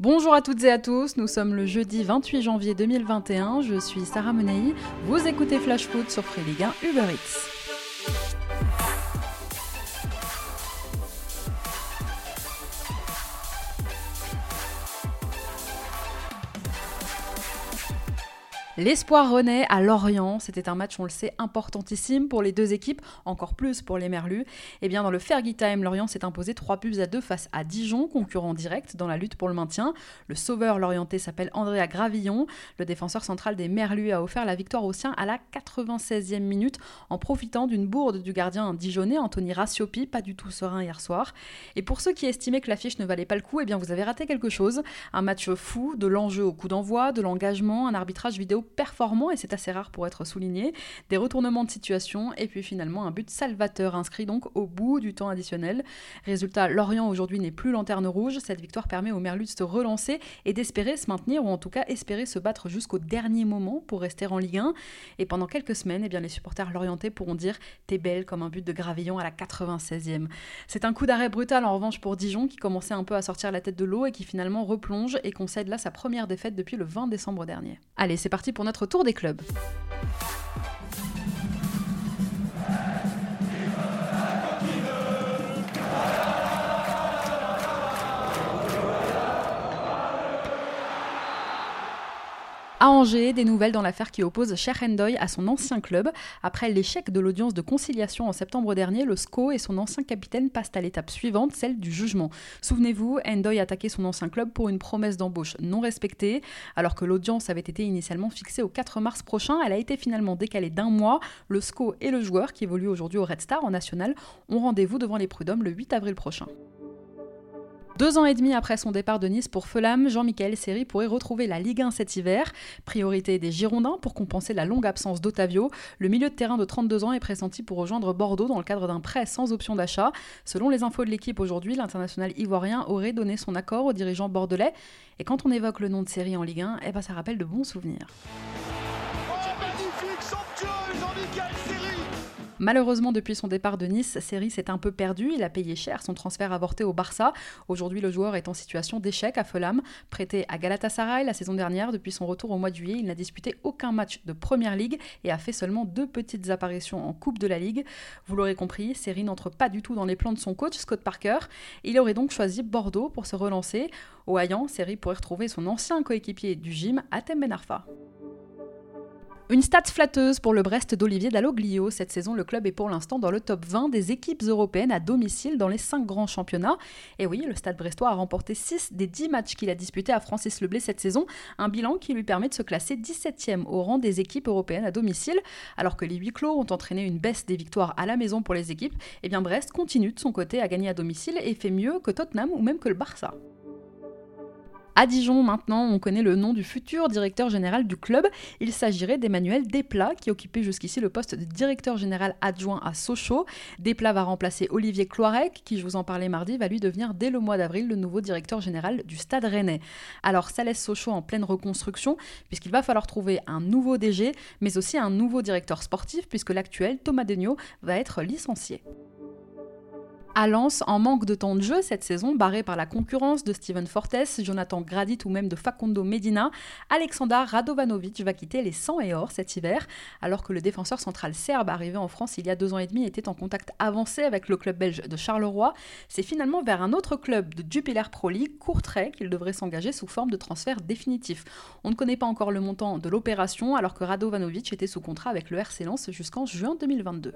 Bonjour à toutes et à tous, nous sommes le jeudi 28 janvier 2021, je suis Sarah Menei, vous écoutez Flash Foot sur Free Ligue 1 Uber Eats. L'espoir renaît à Lorient. C'était un match, on le sait, importantissime pour les deux équipes, encore plus pour les Merlus. Eh bien dans le Fergie Time, Lorient s'est imposé 3 buts à 2 face à Dijon, concurrent direct dans la lutte pour le maintien. Le sauveur lorientais s'appelle Andrea Gravillon. Le défenseur central des Merlus a offert la victoire aux siens à la 96e minute en profitant d'une bourde du gardien dijonnais Anthony Rassiopi, pas du tout serein hier soir. Et pour ceux qui estimaient que l'affiche ne valait pas le coup, eh bien vous avez raté quelque chose. Un match fou, de l'enjeu au coup d'envoi, de l'engagement, un arbitrage vidéo performant, et c'est assez rare pour être souligné, des retournements de situation, et puis finalement un but salvateur inscrit donc au bout du temps additionnel. Résultat, Lorient aujourd'hui n'est plus lanterne rouge, cette victoire permet aux Merlus de se relancer et d'espérer se maintenir, ou en tout cas espérer se battre jusqu'au dernier moment pour rester en Ligue 1. Et pendant quelques semaines, eh bien, les supporters lorientais pourront dire T'es belle comme un but de Gravillon à la 96e. C'est un coup d'arrêt brutal en revanche pour Dijon qui commençait un peu à sortir la tête de l'eau et qui finalement replonge et concède là sa première défaite depuis le 20 décembre dernier. Allez, c'est parti pour pour notre tour des clubs. À Angers, des nouvelles dans l'affaire qui oppose Cher Endoy à son ancien club. Après l'échec de l'audience de conciliation en septembre dernier, le SCO et son ancien capitaine passent à l'étape suivante, celle du jugement. Souvenez-vous, Endoy attaqué son ancien club pour une promesse d'embauche non respectée. Alors que l'audience avait été initialement fixée au 4 mars prochain, elle a été finalement décalée d'un mois. Le SCO et le joueur, qui évolue aujourd'hui au Red Star en national, ont rendez-vous devant les prud'hommes le 8 avril prochain. Deux ans et demi après son départ de Nice pour Fulham, Jean-Michel Seri pourrait retrouver la Ligue 1 cet hiver. Priorité des Girondins pour compenser la longue absence d'Otavio. Le milieu de terrain de 32 ans est pressenti pour rejoindre Bordeaux dans le cadre d'un prêt sans option d'achat. Selon les infos de l'équipe aujourd'hui, l'international ivoirien aurait donné son accord aux dirigeants bordelais. Et quand on évoque le nom de Seri en Ligue 1, eh ben ça rappelle de bons souvenirs. Malheureusement, depuis son départ de Nice, Seri s'est un peu perdu. Il a payé cher son transfert avorté au Barça. Aujourd'hui, le joueur est en situation d'échec à Fulham. Prêté à Galatasaray la saison dernière, depuis son retour au mois de juillet, il n'a disputé aucun match de Première Ligue et a fait seulement deux petites apparitions en Coupe de la Ligue. Vous l'aurez compris, Seri n'entre pas du tout dans les plans de son coach, Scott Parker. Il aurait donc choisi Bordeaux pour se relancer. Au Hayan, Seri pourrait retrouver son ancien coéquipier du gym, Atem Benarfa. Une stat flatteuse pour le Brest d'Olivier Dalloglio. Cette saison, le club est pour l'instant dans le top 20 des équipes européennes à domicile dans les 5 grands championnats. Et oui, le Stade brestois a remporté 6 des 10 matchs qu'il a disputés à Francis Leblé cette saison, un bilan qui lui permet de se classer 17e au rang des équipes européennes à domicile. Alors que les huis clos ont entraîné une baisse des victoires à la maison pour les équipes, eh bien Brest continue de son côté à gagner à domicile et fait mieux que Tottenham ou même que le Barça. À Dijon, maintenant, on connaît le nom du futur directeur général du club. Il s'agirait d'Emmanuel Desplat, qui occupait jusqu'ici le poste de directeur général adjoint à Sochaux. Desplat va remplacer Olivier Cloirec, qui, je vous en parlais mardi, va lui devenir dès le mois d'avril le nouveau directeur général du Stade Rennais. Alors, ça laisse Sochaux en pleine reconstruction, puisqu'il va falloir trouver un nouveau DG, mais aussi un nouveau directeur sportif, puisque l'actuel, Thomas Degnaud, va être licencié. À Lens, en manque de temps de jeu cette saison, barré par la concurrence de Steven Fortes, Jonathan Gradit ou même de Facundo Medina, Alexander Radovanovic va quitter les 100 et or cet hiver, alors que le défenseur central serbe arrivé en France il y a deux ans et demi était en contact avancé avec le club belge de Charleroi. C'est finalement vers un autre club de Jupiler Pro League, Courtrai, qu'il devrait s'engager sous forme de transfert définitif. On ne connaît pas encore le montant de l'opération, alors que Radovanovic était sous contrat avec le RC Lens jusqu'en juin 2022.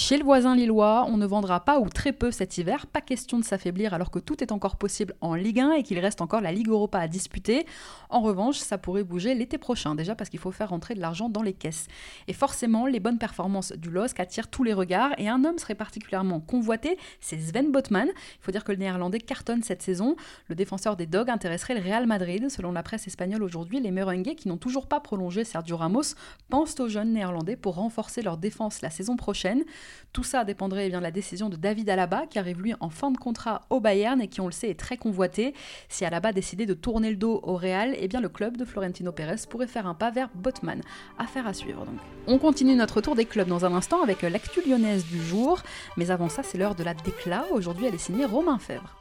Chez le voisin lillois, on ne vendra pas ou très peu cet hiver, pas question de s'affaiblir alors que tout est encore possible en Ligue 1 et qu'il reste encore la Ligue Europa à disputer. En revanche, ça pourrait bouger l'été prochain, déjà parce qu'il faut faire rentrer de l'argent dans les caisses. Et forcément, les bonnes performances du LOSC attirent tous les regards et un homme serait particulièrement convoité, c'est Sven Botman. Il faut dire que le néerlandais cartonne cette saison. Le défenseur des Dogs intéresserait le Real Madrid. Selon la presse espagnole aujourd'hui, les Merengues qui n'ont toujours pas prolongé Sergio Ramos pensent aux jeunes néerlandais pour renforcer leur défense la saison prochaine. Tout ça dépendrait eh bien, de la décision de David Alaba, qui arrive lui en fin de contrat au Bayern et qui, on le sait, est très convoité. Si Alaba décidait de tourner le dos au Real, eh bien, le club de Florentino Pérez pourrait faire un pas vers Botman. Affaire à suivre donc. On continue notre tour des clubs dans un instant avec l'actu lyonnaise du jour, mais avant ça, c'est l'heure de la déclat. Aujourd'hui, elle est signée Romain Fèvre.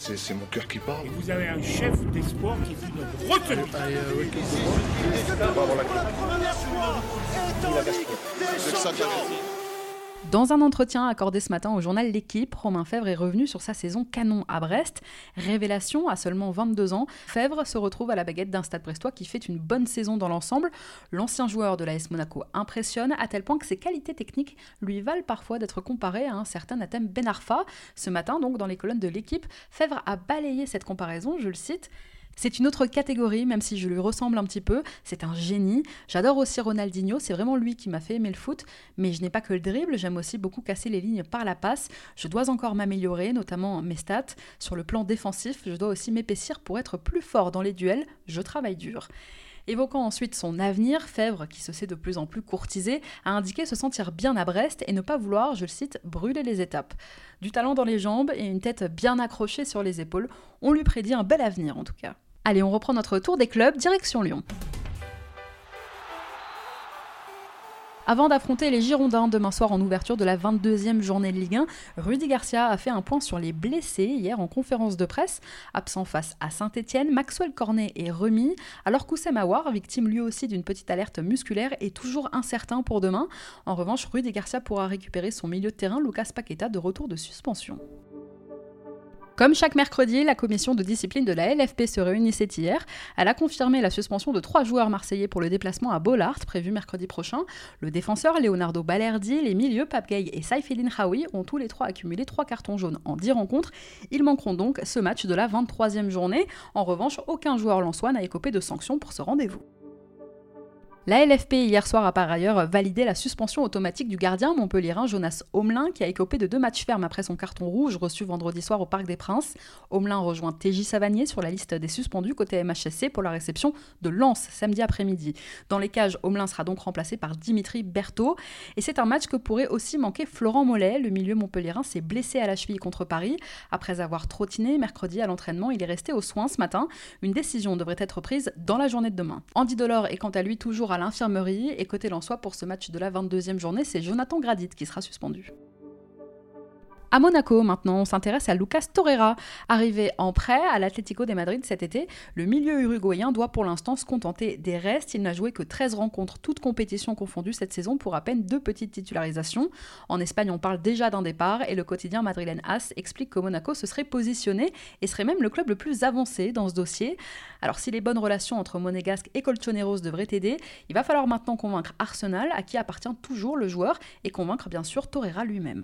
C'est mon cœur qui parle. Et vous avez un chef d'espoir qui fut notre retenue. Dans un entretien accordé ce matin au journal L'équipe, Romain Fèvre est revenu sur sa saison canon à Brest. Révélation, à seulement 22 ans, Fèvre se retrouve à la baguette d'un stade brestois qui fait une bonne saison dans l'ensemble. L'ancien joueur de l'AS Monaco impressionne à tel point que ses qualités techniques lui valent parfois d'être comparé à un certain Atem Ben Arfa. Ce matin, donc, dans les colonnes de L'équipe, Fèvre a balayé cette comparaison, je le cite. C'est une autre catégorie, même si je lui ressemble un petit peu. C'est un génie. J'adore aussi Ronaldinho, c'est vraiment lui qui m'a fait aimer le foot. Mais je n'ai pas que le dribble, j'aime aussi beaucoup casser les lignes par la passe. Je dois encore m'améliorer, notamment mes stats. Sur le plan défensif, je dois aussi m'épaissir pour être plus fort dans les duels. Je travaille dur. Évoquant ensuite son avenir, Fèvre, qui se sait de plus en plus courtisé, a indiqué se sentir bien à Brest et ne pas vouloir, je le cite, brûler les étapes. Du talent dans les jambes et une tête bien accrochée sur les épaules, on lui prédit un bel avenir en tout cas. Allez, on reprend notre tour des clubs, direction Lyon. Avant d'affronter les Girondins demain soir en ouverture de la 22e journée de Ligue 1, Rudy Garcia a fait un point sur les blessés hier en conférence de presse. Absent face à Saint-Etienne, Maxwell Cornet est remis, alors qu'Oussem Aouar, victime lui aussi d'une petite alerte musculaire, est toujours incertain pour demain. En revanche, Rudy Garcia pourra récupérer son milieu de terrain, Lucas Paqueta, de retour de suspension. Comme chaque mercredi, la commission de discipline de la LFP se réunissait hier. Elle a confirmé la suspension de trois joueurs marseillais pour le déplacement à Bollard, prévu mercredi prochain. Le défenseur Leonardo Balerdi, les milieux Pape Gay et Saifedine Hawi ont tous les trois accumulé trois cartons jaunes en 10 rencontres. Ils manqueront donc ce match de la 23e journée. En revanche, aucun joueur lançois n'a écopé de sanctions pour ce rendez-vous. La LFP hier soir a par ailleurs validé la suspension automatique du gardien montpellierin Jonas Homelin qui a écopé de deux matchs fermes après son carton rouge reçu vendredi soir au Parc des Princes. Homelin rejoint TJ Savanier sur la liste des suspendus côté MHSC pour la réception de Lens samedi après-midi. Dans les cages, Homelin sera donc remplacé par Dimitri Berthaud et c'est un match que pourrait aussi manquer Florent Mollet. Le milieu montpellierin s'est blessé à la cheville contre Paris. Après avoir trottiné mercredi à l'entraînement, il est resté aux soins ce matin. Une décision devrait être prise dans la journée de demain. Andy Delors est quant à lui toujours à l'infirmerie. Et côté Lensois, pour ce match de la 22e journée, c'est Jonathan Gradit qui sera suspendu. À Monaco, maintenant, on s'intéresse à Lucas Torreira. Arrivé en prêt à l'Atlético de Madrid cet été, le milieu uruguayen doit pour l'instant se contenter des restes. Il n'a joué que 13 rencontres, toutes compétitions confondues cette saison, pour à peine deux petites titularisations. En Espagne, on parle déjà d'un départ et le quotidien madrilène AS explique que Monaco se serait positionné et serait même le club le plus avancé dans ce dossier. Alors, si les bonnes relations entre Monégasque et Colchoneros devraient aider, il va falloir maintenant convaincre Arsenal, à qui appartient toujours le joueur, et convaincre bien sûr Torreira lui-même.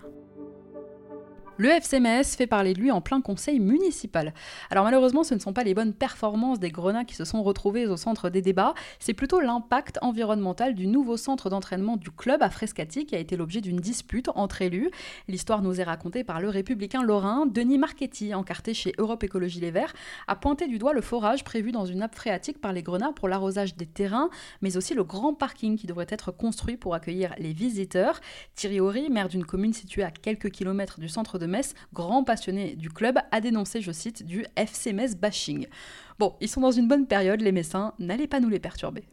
Le FCMS fait parler de lui en plein conseil municipal. Alors malheureusement, ce ne sont pas les bonnes performances des Grenats qui se sont retrouvés au centre des débats, c'est plutôt l'impact environnemental du nouveau centre d'entraînement du club à Frescati qui a été l'objet d'une dispute entre élus. L'histoire nous est racontée par le républicain lorrain Denis Marchetti, encarté chez Europe Écologie Les Verts, a pointé du doigt le forage prévu dans une nappe phréatique par les Grenats pour l'arrosage des terrains, mais aussi le grand parking qui devrait être construit pour accueillir les visiteurs. Thierry Horry, maire d'une commune située à quelques kilomètres du centre de Metz, grand passionné du club, a dénoncé, je cite, du FC Metz bashing. Bon, ils sont dans une bonne période, les Messins, n'allez pas nous les perturber.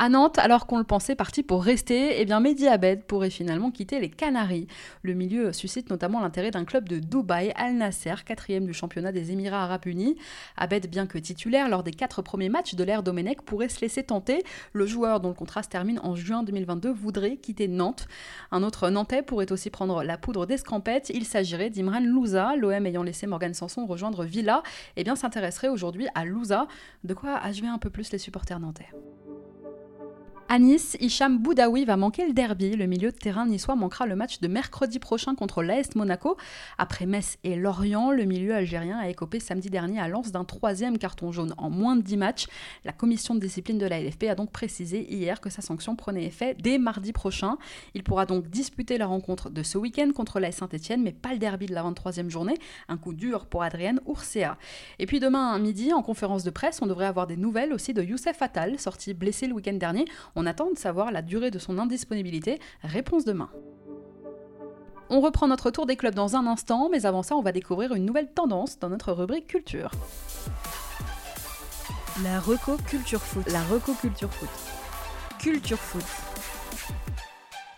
À Nantes, alors qu'on le pensait parti pour rester, eh bien Mehdi Abed pourrait finalement quitter les Canaries. Le milieu suscite notamment l'intérêt d'un club de Dubaï, Al Nasser, quatrième du championnat des Émirats Arabes Unis. Abed, bien que titulaire lors des quatre premiers matchs de l'ère Domenech, pourrait se laisser tenter. Le joueur dont le contrat se termine en juin 2022 voudrait quitter Nantes. Un autre Nantais pourrait aussi prendre la poudre d'escampette. Il s'agirait d'Imran Louza, l'OM ayant laissé Morgan Sanson rejoindre Villa, eh bien s'intéresserait aujourd'hui à Louza, de quoi achever un peu plus les supporters nantais. À Nice, Hicham Boudaoui va manquer le derby. Le milieu de terrain niçois manquera le match de mercredi prochain contre l'AS Monaco. Après Metz et Lorient, le milieu algérien a écopé samedi dernier à Lens d'un troisième carton jaune en moins de 10 matchs. La commission de discipline de la LFP a donc précisé hier que sa sanction prenait effet dès mardi prochain. Il pourra donc disputer la rencontre de ce week-end contre l'AS Saint-Etienne, mais pas le derby de la 23e journée. Un coup dur pour Adrienne Oursea. Et puis demain midi, en conférence de presse, on devrait avoir des nouvelles aussi de Youssef Attal, sorti blessé le week-end dernier. On attend de savoir la durée de son indisponibilité. Réponse demain. On reprend notre tour des clubs dans un instant, mais avant ça, on va découvrir une nouvelle tendance dans notre rubrique culture. La Reco Culture Foot. La Reco Culture Foot. Culture Foot.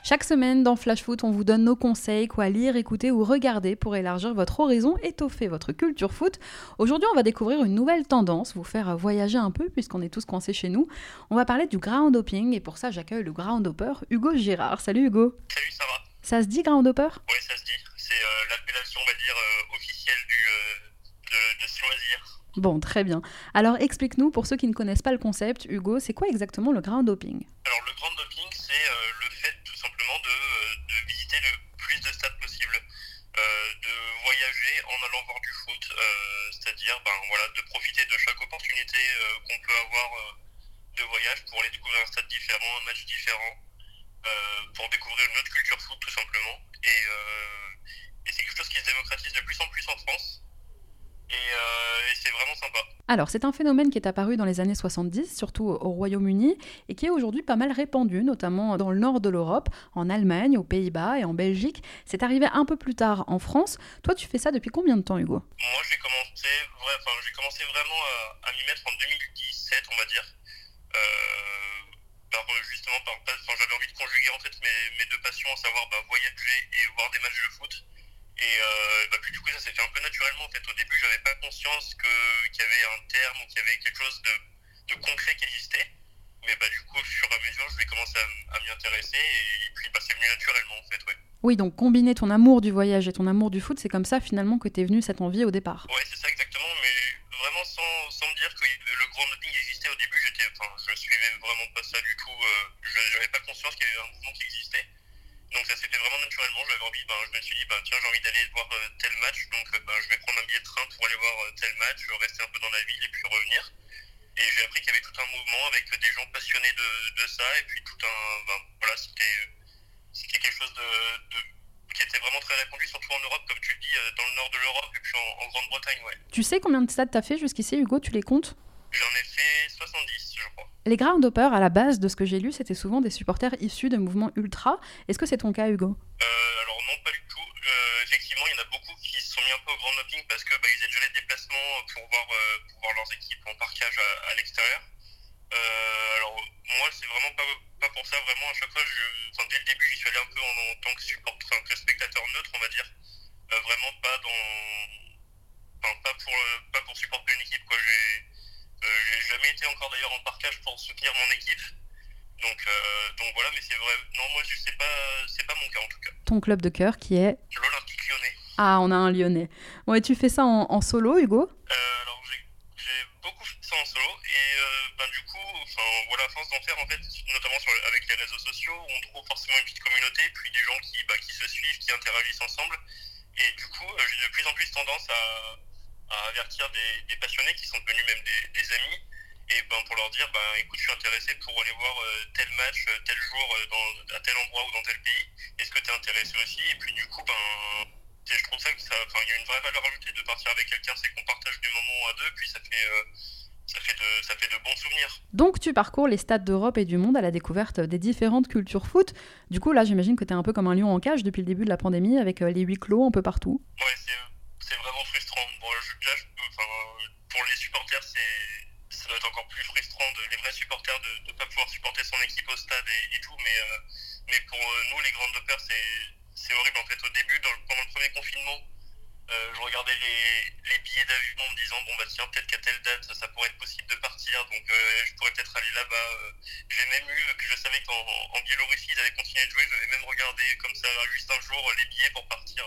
Chaque semaine dans Flash Foot, on vous donne nos conseils, quoi lire, écouter ou regarder pour élargir votre horizon, étoffer votre culture foot. Aujourd'hui, on va découvrir une nouvelle tendance, vous faire voyager un peu puisqu'on est tous coincés chez nous. On va parler du ground hopping et pour ça, j'accueille le ground hopper Hugo Girard. Salut Hugo. Salut, ça va? Ça se dit ground hopper Oui, ça se dit. C'est euh, l'appellation, on va dire, euh, officielle du, euh, de, de ce loisir. Bon, très bien. Alors explique-nous, pour ceux qui ne connaissent pas le concept, Hugo, c'est quoi exactement le ground hopping Alors le grand doping, c'est euh, le fait tout simplement de, euh, de visiter le plus de stades possible, euh, de voyager en allant voir du foot, euh, c'est-à-dire ben, voilà, de profiter de chaque opportunité euh, qu'on peut avoir euh, de voyage pour aller découvrir un stade différent, un match différent, euh, pour découvrir une autre culture foot tout simplement. Et, euh, et c'est quelque chose qui se démocratise de plus en plus en France. Et, euh, et c'est vraiment sympa. Alors, c'est un phénomène qui est apparu dans les années 70, surtout au Royaume-Uni, et qui est aujourd'hui pas mal répandu, notamment dans le nord de l'Europe, en Allemagne, aux Pays-Bas et en Belgique. C'est arrivé un peu plus tard en France. Toi, tu fais ça depuis combien de temps, Hugo? Moi, j'ai commencé, vrai, enfin, j'ai commencé vraiment à, à m'y mettre en 2017, on va dire. Euh, par, justement, par, enfin, j'avais envie de conjuguer en fait mes, mes deux passions, à savoir bah, voyager et voir des matchs de foot. Et euh, bah, puis du coup, ça s'est fait un peu naturellement. En fait, au début, j'avais pas conscience que qu'il y avait un terme ou qu'il y avait quelque chose de, de concret qui existait. Mais bah, du coup, au fur et à mesure, je vais commencer à, à m'y intéresser et, puis bah, c'est venu naturellement en fait, ouais. Oui, donc combiner ton amour du voyage et ton amour du foot, c'est comme ça finalement que t'es venu cette envie au départ. Ouais, c'est ça exactement, mais vraiment sans, sans me dire que le grand doping existait au début, j'étais, enfin, je suivais vraiment pas ça du tout. Euh, je n'avais pas conscience qu'il y avait un mouvement qui existait. Donc ça s'est fait vraiment naturellement. J'avais envie, ben, je me suis dit, ben, tiens, j'ai envie d'aller voir euh, tel match, donc euh, ben, je vais prendre un billet de train pour aller voir tel match, rester un peu dans la ville et puis revenir. Et j'ai appris qu'il y avait tout un mouvement avec des gens passionnés de, de ça, et puis tout un, ben, voilà, c'était, c'était quelque chose de- qui était vraiment très répandu, surtout en Europe, comme tu le dis, euh, dans le nord de l'Europe et puis en, en Grande-Bretagne, ouais. Tu sais combien de stades t'as fait jusqu'ici, Hugo Tu les comptes? J'en ai fait 70, je crois. Les ground hoppers, à la base de ce que j'ai lu, c'était souvent des supporters issus de mouvements ultra. Est-ce que c'est ton cas, Hugo? Euh, alors non, pas du tout. Euh, effectivement, il y en a beaucoup qui se sont mis un peu au grand hopping parce que bah, ils avaient déjà les déplacements pour voir, euh, pour voir leurs équipes en parquage à, à l'extérieur. Alors moi, c'est vraiment pas, pas pour ça. Vraiment, à chaque fois, je, enfin, dès le début, j'y suis allé un peu en, en tant que support, enfin, que spectateur neutre, on va dire. Euh, vraiment pas dans, enfin, pas pour, euh, pas pour supporter une équipe. Quoi. J'ai, euh, jamais été encore d'ailleurs en parquage pour soutenir mon équipe. Donc, donc voilà, mais c'est vrai. Non, moi, je sais pas, c'est pas mon cas en tout cas. Ton club de cœur qui est... L'Olympique lyonnais. Ah, on a un lyonnais. Bon, et tu fais ça en, en solo, Hugo? Alors beaucoup fait ça en solo et euh, ben, du coup, enfin voilà, à force d'en faire en fait, notamment sur, avec les réseaux sociaux, on trouve forcément une petite communauté, puis des gens qui, bah, qui se suivent, qui interagissent ensemble. Et du coup, euh, j'ai de plus en plus tendance à, avertir des, passionnés qui sont devenus même des, amis. Et ben, pour leur dire, ben, écoute, je suis intéressé pour aller voir euh, tel match, tel jour, dans, à tel endroit ou dans tel pays. Est-ce que tu es intéressé aussi? Et puis du coup, ben, et je trouve ça que ça, il y a une vraie valeur ajoutée de partir avec quelqu'un, c'est qu'on partage des moments à deux, puis ça fait, euh, ça fait de, ça fait de bons souvenirs. Donc tu parcours les stades d'Europe et du monde à la découverte des différentes cultures foot. Du coup, là, j'imagine que t'es un peu comme un lion en cage depuis le début de la pandémie, avec euh, les huis clos un peu partout. Ouais, c'est, vraiment frustrant. Bon, je, là, pour les supporters, c'est, ça doit être encore plus frustrant, de, les vrais supporters, de ne pas pouvoir supporter son équipe au stade et, et tout, mais, euh, mais pour nous, les grandes dopers, c'est, c'est horrible. En fait, au début, pendant le premier confinement, euh, je regardais les, billets d'avion en me disant bon bah tiens peut-être qu'à telle date ça pourrait être possible de partir donc euh, je pourrais peut-être aller là-bas euh. j'ai même eu que je savais qu'en en Biélorussie ils avaient continué de jouer j'avais même regardé comme ça juste un jour les billets pour partir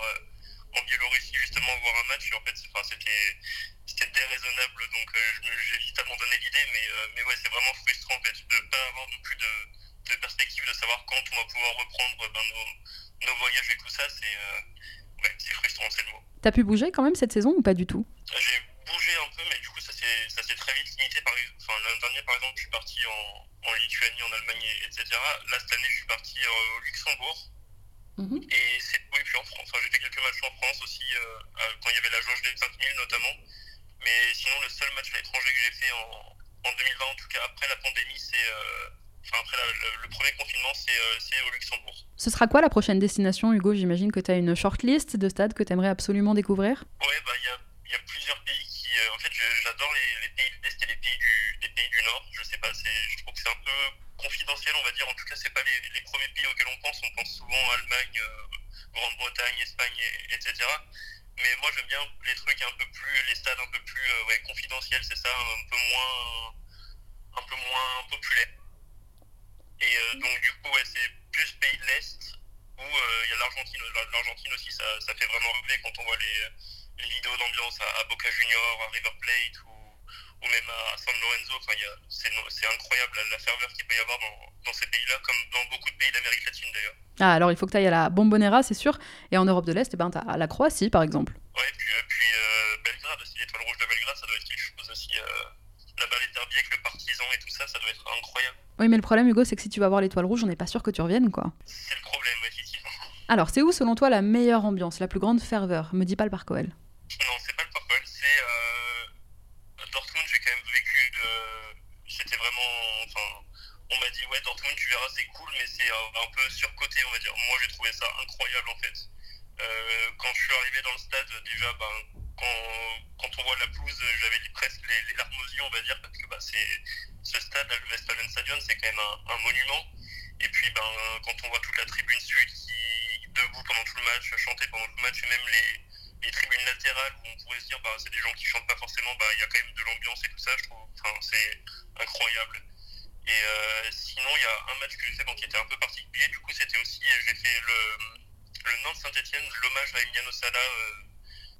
en Biélorussie justement voir un match et en fait c'était déraisonnable donc j'ai vite abandonné l'idée mais mais ouais c'est vraiment frustrant en fait de pas avoir non plus de, de perspective de savoir quand on va pouvoir reprendre ben, nos, nos voyages et tout ça c'est euh, ouais c'est frustrant c'est le mot T'as pu bouger quand même cette saison ou pas du tout? J'ai bougé un peu, mais du coup, ça s'est très vite limité. Par, enfin, l'année dernière, par exemple, je suis parti en, en Lituanie, en Allemagne, et- etc. Là, cette année, je suis parti euh, au Luxembourg. Et c'est oui, puis en France. Enfin, j'ai fait quelques matchs en France aussi, euh, euh, quand il y avait la jauge des 5000 notamment. Mais sinon, le seul match à l'étranger que j'ai fait en, en 2020, en tout cas après la pandémie, c'est. euh, Enfin, après la- le, le premier confinement, c'est euh, c'est au Luxembourg. Ce sera quoi la prochaine destination, Hugo J'imagine que t'as une shortlist de stades que t'aimerais absolument découvrir. Ouais, bah il y a, il y a plusieurs pays qui. euh, en fait, j'adore les, les pays de l'Est et les pays du, les pays du Nord. Je sais pas, je trouve que c'est un peu confidentiel, on va dire. En tout cas, c'est pas les, les, premiers pays auxquels on pense. On pense souvent à Allemagne, Grande-Bretagne, Espagne, etc. Mais moi, j'aime bien les trucs un peu plus, les stades un peu plus ouais, confidentiels, c'est ça, un peu moins, un peu moins populaire. Et donc, du coup, ouais, c'est plus pays de l'Est où il y a l'Argentine. L'Argentine aussi, ça, ça, fait vraiment rêver quand on voit les, les vidéos d'ambiance à, à, Boca Junior, à River Plate ou, ou même à San Lorenzo. Enfin, c'est incroyable la, la, ferveur qu'il peut y avoir dans, dans ces pays-là, comme dans beaucoup de pays d'Amérique latine d'ailleurs. Ah, alors il faut que tu ailles à la Bombonera, c'est sûr. Et en Europe de l'Est, eh ben, tu as la Croatie par exemple. Ouais, puis, euh, puis euh, Belgrade aussi, l'étoile rouge de Belgrade, ça doit être quelque chose aussi. Euh, Là-bas, les derbies avec le partisan et tout ça, ça doit être incroyable. Oui, mais le problème, Hugo, c'est que si tu vas voir l'étoile rouge, on n'est pas sûr que tu reviennes, quoi. C'est le problème, effectivement. Alors, c'est où, selon toi, la meilleure ambiance, la plus grande ferveur? Me dis pas le Parc OL. Non, c'est pas le Parc OL, c'est euh, Dortmund. J'ai quand même vécu. De... C'était vraiment. Enfin, on m'a dit, ouais, Dortmund, tu verras, c'est cool, mais c'est un, un, peu surcoté, on va dire. Moi, j'ai trouvé ça incroyable, en fait. Euh, quand je suis arrivé dans le stade, déjà, ben, quand, quand, on voit la pelouse, j'avais presque les, les, larmes aux yeux, on va dire, parce que bah, ce stade, le Westfalenstadion, c'est quand même un, monument. Et puis, ben, quand on voit toute la tribune sud qui debout pendant tout le match, chanter pendant tout le match, et même les, les tribunes latérales où on pourrait se dire, bah, c'est des gens qui chantent pas forcément, bah, il y a quand même de l'ambiance et tout ça, je trouve, enfin, c'est incroyable. Et euh, sinon, il y a un match que j'ai fait qui était un peu particulier, du coup, c'était aussi, j'ai fait le, le Nantes Saint-Etienne, l'hommage à Emiliano Sala. Euh,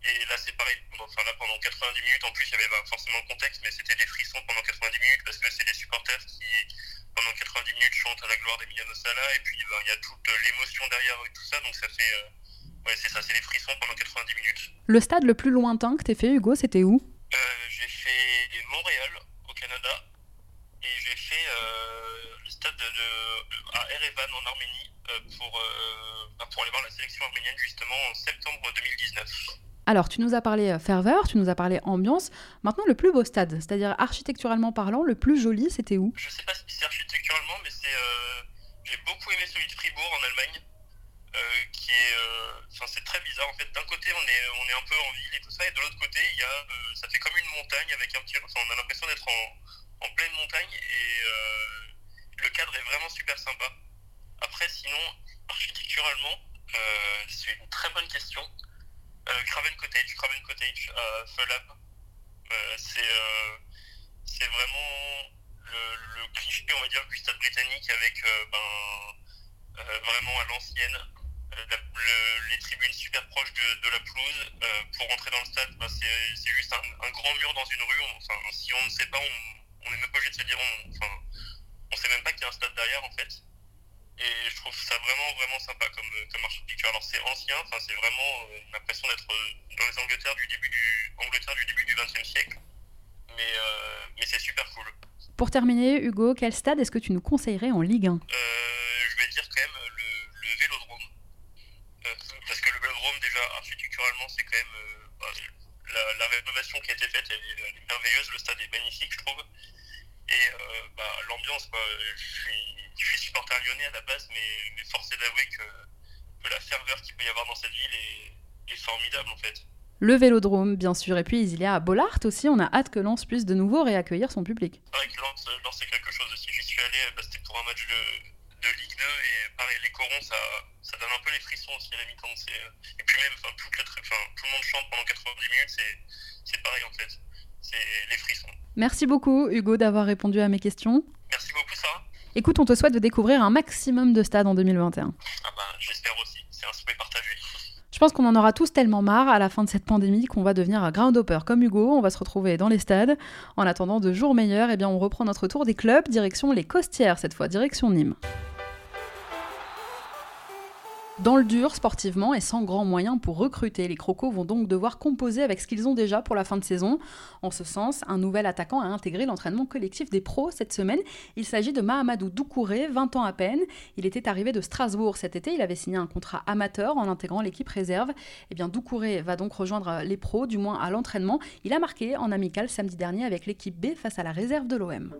et là, c'est pareil. Enfin, là, pendant 90 minutes, en plus, il y avait bah, forcément le contexte, mais c'était des frissons pendant 90 minutes parce que c'est des supporters qui, pendant 90 minutes, chantent à la gloire d'Emiliano Sala. Et puis, bah, il y a toute l'émotion derrière et tout ça. Donc, ça fait. Euh, ouais, c'est ça, c'est des frissons pendant 90 minutes. Le stade le plus lointain que tu fait, Hugo, c'était où? Euh, J'ai fait Montréal, au Canada. Et j'ai fait euh, le stade de, de, à Erevan, en Arménie, pour, pour aller voir la sélection arménienne, justement, en septembre 2019. Alors, tu nous as parlé ferveur, tu nous as parlé ambiance. Maintenant, le plus beau stade, c'est-à-dire architecturalement parlant, le plus joli, c'était où? Je sais pas si c'est architecturalement, mais c'est. Euh, j'ai beaucoup aimé celui de Fribourg en Allemagne, euh, qui est. C'est très bizarre en fait. D'un côté, on est, on est un peu en ville et tout ça, et de l'autre côté, il y a. Euh, ça fait comme une montagne avec un petit. On a l'impression d'être en, en, pleine montagne et le cadre est vraiment super sympa. Après, sinon, architecturalement, c'est une très bonne question. Euh, Craven Cottage, Craven Cottage à Fulham. Euh, c'est vraiment le, cliché, on va dire, du stade britannique avec ben, vraiment à l'ancienne. les tribunes super proches de, la pelouse. pour rentrer dans le stade, ben, c'est juste un, grand mur dans une rue. Enfin, si on ne sait pas, on n'est même pas obligé de se dire, on, enfin, on sait même pas qu'il y a un stade derrière en fait. Et je trouve ça vraiment, vraiment sympa comme, comme architecture. Alors c'est ancien, enfin, c'est vraiment euh, l'impression d'être dans les Angleterres du début du, Angleterre du, début du XXe siècle. Mais, euh, mais c'est super cool. Pour terminer, Hugo, quel stade est-ce que tu nous conseillerais en Ligue 1 euh, Je vais dire quand même le, le Vélodrome. Euh, parce que le Vélodrome, déjà, architecturalement, c'est quand même... Bah, la, la, rénovation qui a été faite, elle est, elle est merveilleuse. Le stade est magnifique, je trouve. Et bah, l'ambiance, je suis je suis supporter lyonnais à la base, mais, mais force est d'avouer que, que, la ferveur qu'il peut y avoir dans cette ville est, est, formidable en fait. Le vélodrome, bien sûr, et puis il y a à Bollard aussi, on a hâte que Lens puisse de nouveau réaccueillir son public. C'est vrai que Lens, Lens c'est quelque chose aussi. J'y suis allé, bah, c'était pour un match de, de, Ligue 2, et pareil, les corons, ça, ça donne un peu les frissons aussi à la mi-temps. Et puis même, enfin, tout, le, enfin, tout le monde chante pendant 90 minutes, c'est pareil en fait. C'est les frissons. Merci beaucoup, Hugo, d'avoir répondu à mes questions. Merci beaucoup. Écoute, on te souhaite de découvrir un maximum de stades en 2021. Ah bah, j'espère aussi, c'est un souhait partagé. Je pense qu'on en aura tous tellement marre à la fin de cette pandémie qu'on va devenir un groundhopper comme Hugo, on va se retrouver dans les stades. En attendant de jours meilleurs, eh bien on reprend notre tour des clubs, direction les Costières, cette fois direction Nîmes. Dans le dur sportivement et sans grands moyens pour recruter, les Crocos vont donc devoir composer avec ce qu'ils ont déjà pour la fin de saison. En ce sens, un nouvel attaquant a intégré l'entraînement collectif des pros cette semaine. Il s'agit de Mahamadou Doucouré, 20 ans à peine. Il était arrivé de Strasbourg cet été, il avait signé un contrat amateur en intégrant l'équipe réserve. Eh Doucouré va donc rejoindre les pros, du moins à l'entraînement. Il a marqué en amical samedi dernier avec l'équipe B face à la réserve de l'OM.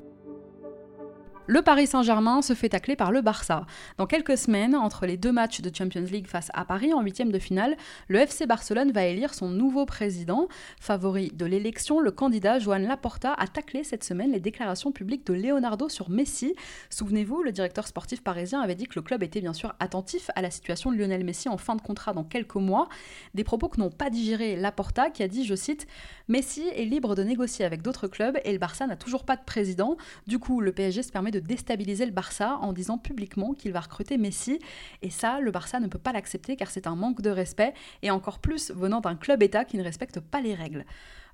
Le Paris Saint-Germain se fait tacler par le Barça. Dans quelques semaines, entre les deux matchs de Champions League face à Paris en huitième de finale, le FC Barcelone va élire son nouveau président. Favori de l'élection, le candidat Joan Laporta a taclé cette semaine les déclarations publiques de Leonardo sur Messi. Souvenez-vous, le directeur sportif parisien avait dit que le club était bien sûr attentif à la situation de Lionel Messi en fin de contrat dans quelques mois. Des propos que n'ont pas digéré Laporta qui a dit, je cite, Messi est libre de négocier avec d'autres clubs et le Barça n'a toujours pas de président. Du coup, le PSG se permet de déstabiliser le Barça en disant publiquement qu'il va recruter Messi. Et ça, le Barça ne peut pas l'accepter car c'est un manque de respect, et encore plus venant d'un club-État qui ne respecte pas les règles.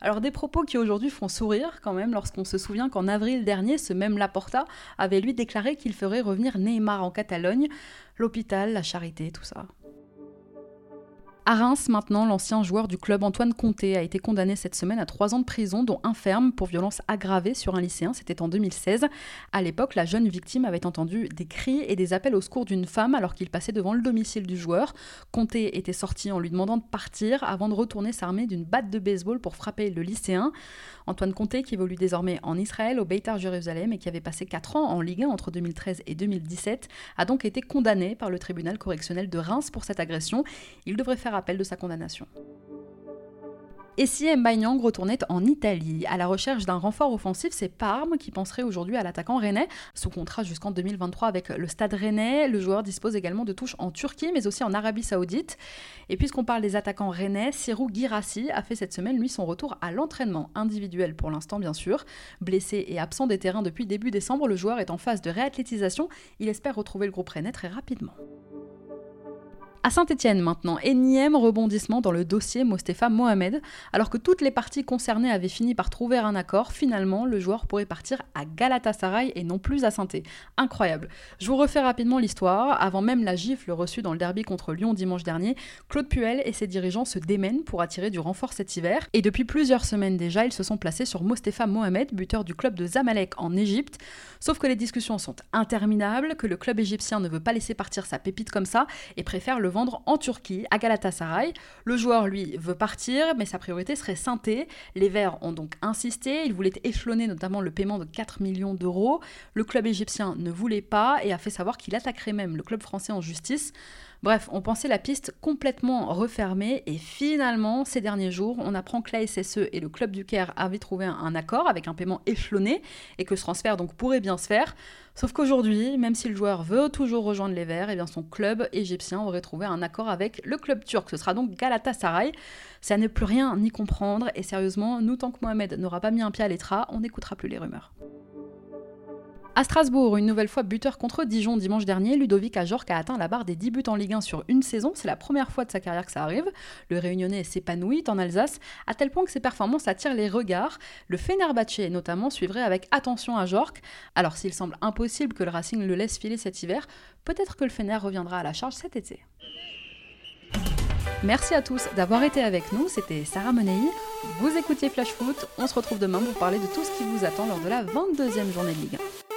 Alors des propos qui aujourd'hui font sourire quand même lorsqu'on se souvient qu'en avril dernier, ce même Laporta avait lui déclaré qu'il ferait revenir Neymar en Catalogne, l'hôpital, la charité, tout ça. À Reims, maintenant, l'ancien joueur du club Antoine Comté a été condamné cette semaine à trois ans de prison, dont un ferme pour violence aggravée sur un lycéen. C'était en 2016. À l'époque, la jeune victime avait entendu des cris et des appels au secours d'une femme alors qu'il passait devant le domicile du joueur. Comté était sorti en lui demandant de partir avant de retourner s'armer d'une batte de baseball pour frapper le lycéen. Antoine Comté, qui évolue désormais en Israël, au Beitar Jérusalem, et qui avait passé quatre ans en Ligue 1 entre 2013 et 2017, a donc été condamné par le tribunal correctionnel de Reims pour cette agression. Il devrait faire appel de sa condamnation. Et si Mbanyang retournait en Italie? À la recherche d'un renfort offensif, c'est Parme qui penserait aujourd'hui à l'attaquant rennais. Sous contrat jusqu'en 2023 avec le Stade rennais, le joueur dispose également de touches en Turquie, mais aussi en Arabie Saoudite. Et puisqu'on parle des attaquants rennais, Sirou Girassi a fait cette semaine, lui, son retour à l'entraînement individuel pour l'instant, bien sûr. Blessé et absent des terrains depuis début décembre, le joueur est en phase de réathlétisation. Il espère retrouver le groupe rennais très rapidement. À Saint-Etienne maintenant, énième rebondissement dans le dossier Mostefa Mohamed. Alors que toutes les parties concernées avaient fini par trouver un accord, finalement le joueur pourrait partir à Galatasaray et non plus à saint Incroyable. Je vous refais rapidement l'histoire. Avant même la gifle reçue dans le derby contre Lyon dimanche dernier, Claude Puel et ses dirigeants se démènent pour attirer du renfort cet hiver. Et depuis plusieurs semaines déjà, ils se sont placés sur Mostefa Mohamed, buteur du club de Zamalek en Égypte. Sauf que les discussions sont interminables, que le club égyptien ne veut pas laisser partir sa pépite comme ça et préfère le vendre en Turquie, à Galatasaray. Le joueur, lui, veut partir, mais sa priorité serait Sainté. Les Verts ont donc insisté, ils voulaient échelonner notamment le paiement de 4 millions d'euros. Le club égyptien ne voulait pas et a fait savoir qu'il attaquerait même le club français en justice. Bref, on pensait la piste complètement refermée et finalement, ces derniers jours, on apprend que la SSE et le club du Caire avaient trouvé un accord avec un paiement échelonné et que ce transfert donc pourrait bien se faire. Sauf qu'aujourd'hui, même si le joueur veut toujours rejoindre les Verts, eh bien son club égyptien aurait trouvé un accord avec le club turc. Ce sera donc Galatasaray. Ça ne plus rien ni comprendre et sérieusement, nous tant que Mohamed n'aura pas mis un pied à l'étra, on n'écoutera plus les rumeurs. À Strasbourg, une nouvelle fois buteur contre Dijon dimanche dernier, Ludovic Ajorc a atteint la barre des 10 buts en Ligue 1 sur une saison. C'est la première fois de sa carrière que ça arrive. Le Réunionnais s'épanouit en Alsace, à tel point que ses performances attirent les regards. Le Fenerbahçe notamment suivrait avec attention Ajorc. Alors s'il semble impossible que le Racing le laisse filer cet hiver, peut-être que le Fener reviendra à la charge cet été. Merci à tous d'avoir été avec nous, c'était Sarah Monei. Vous écoutiez Flash Foot, on se retrouve demain pour parler de tout ce qui vous attend lors de la 22e journée de Ligue 1.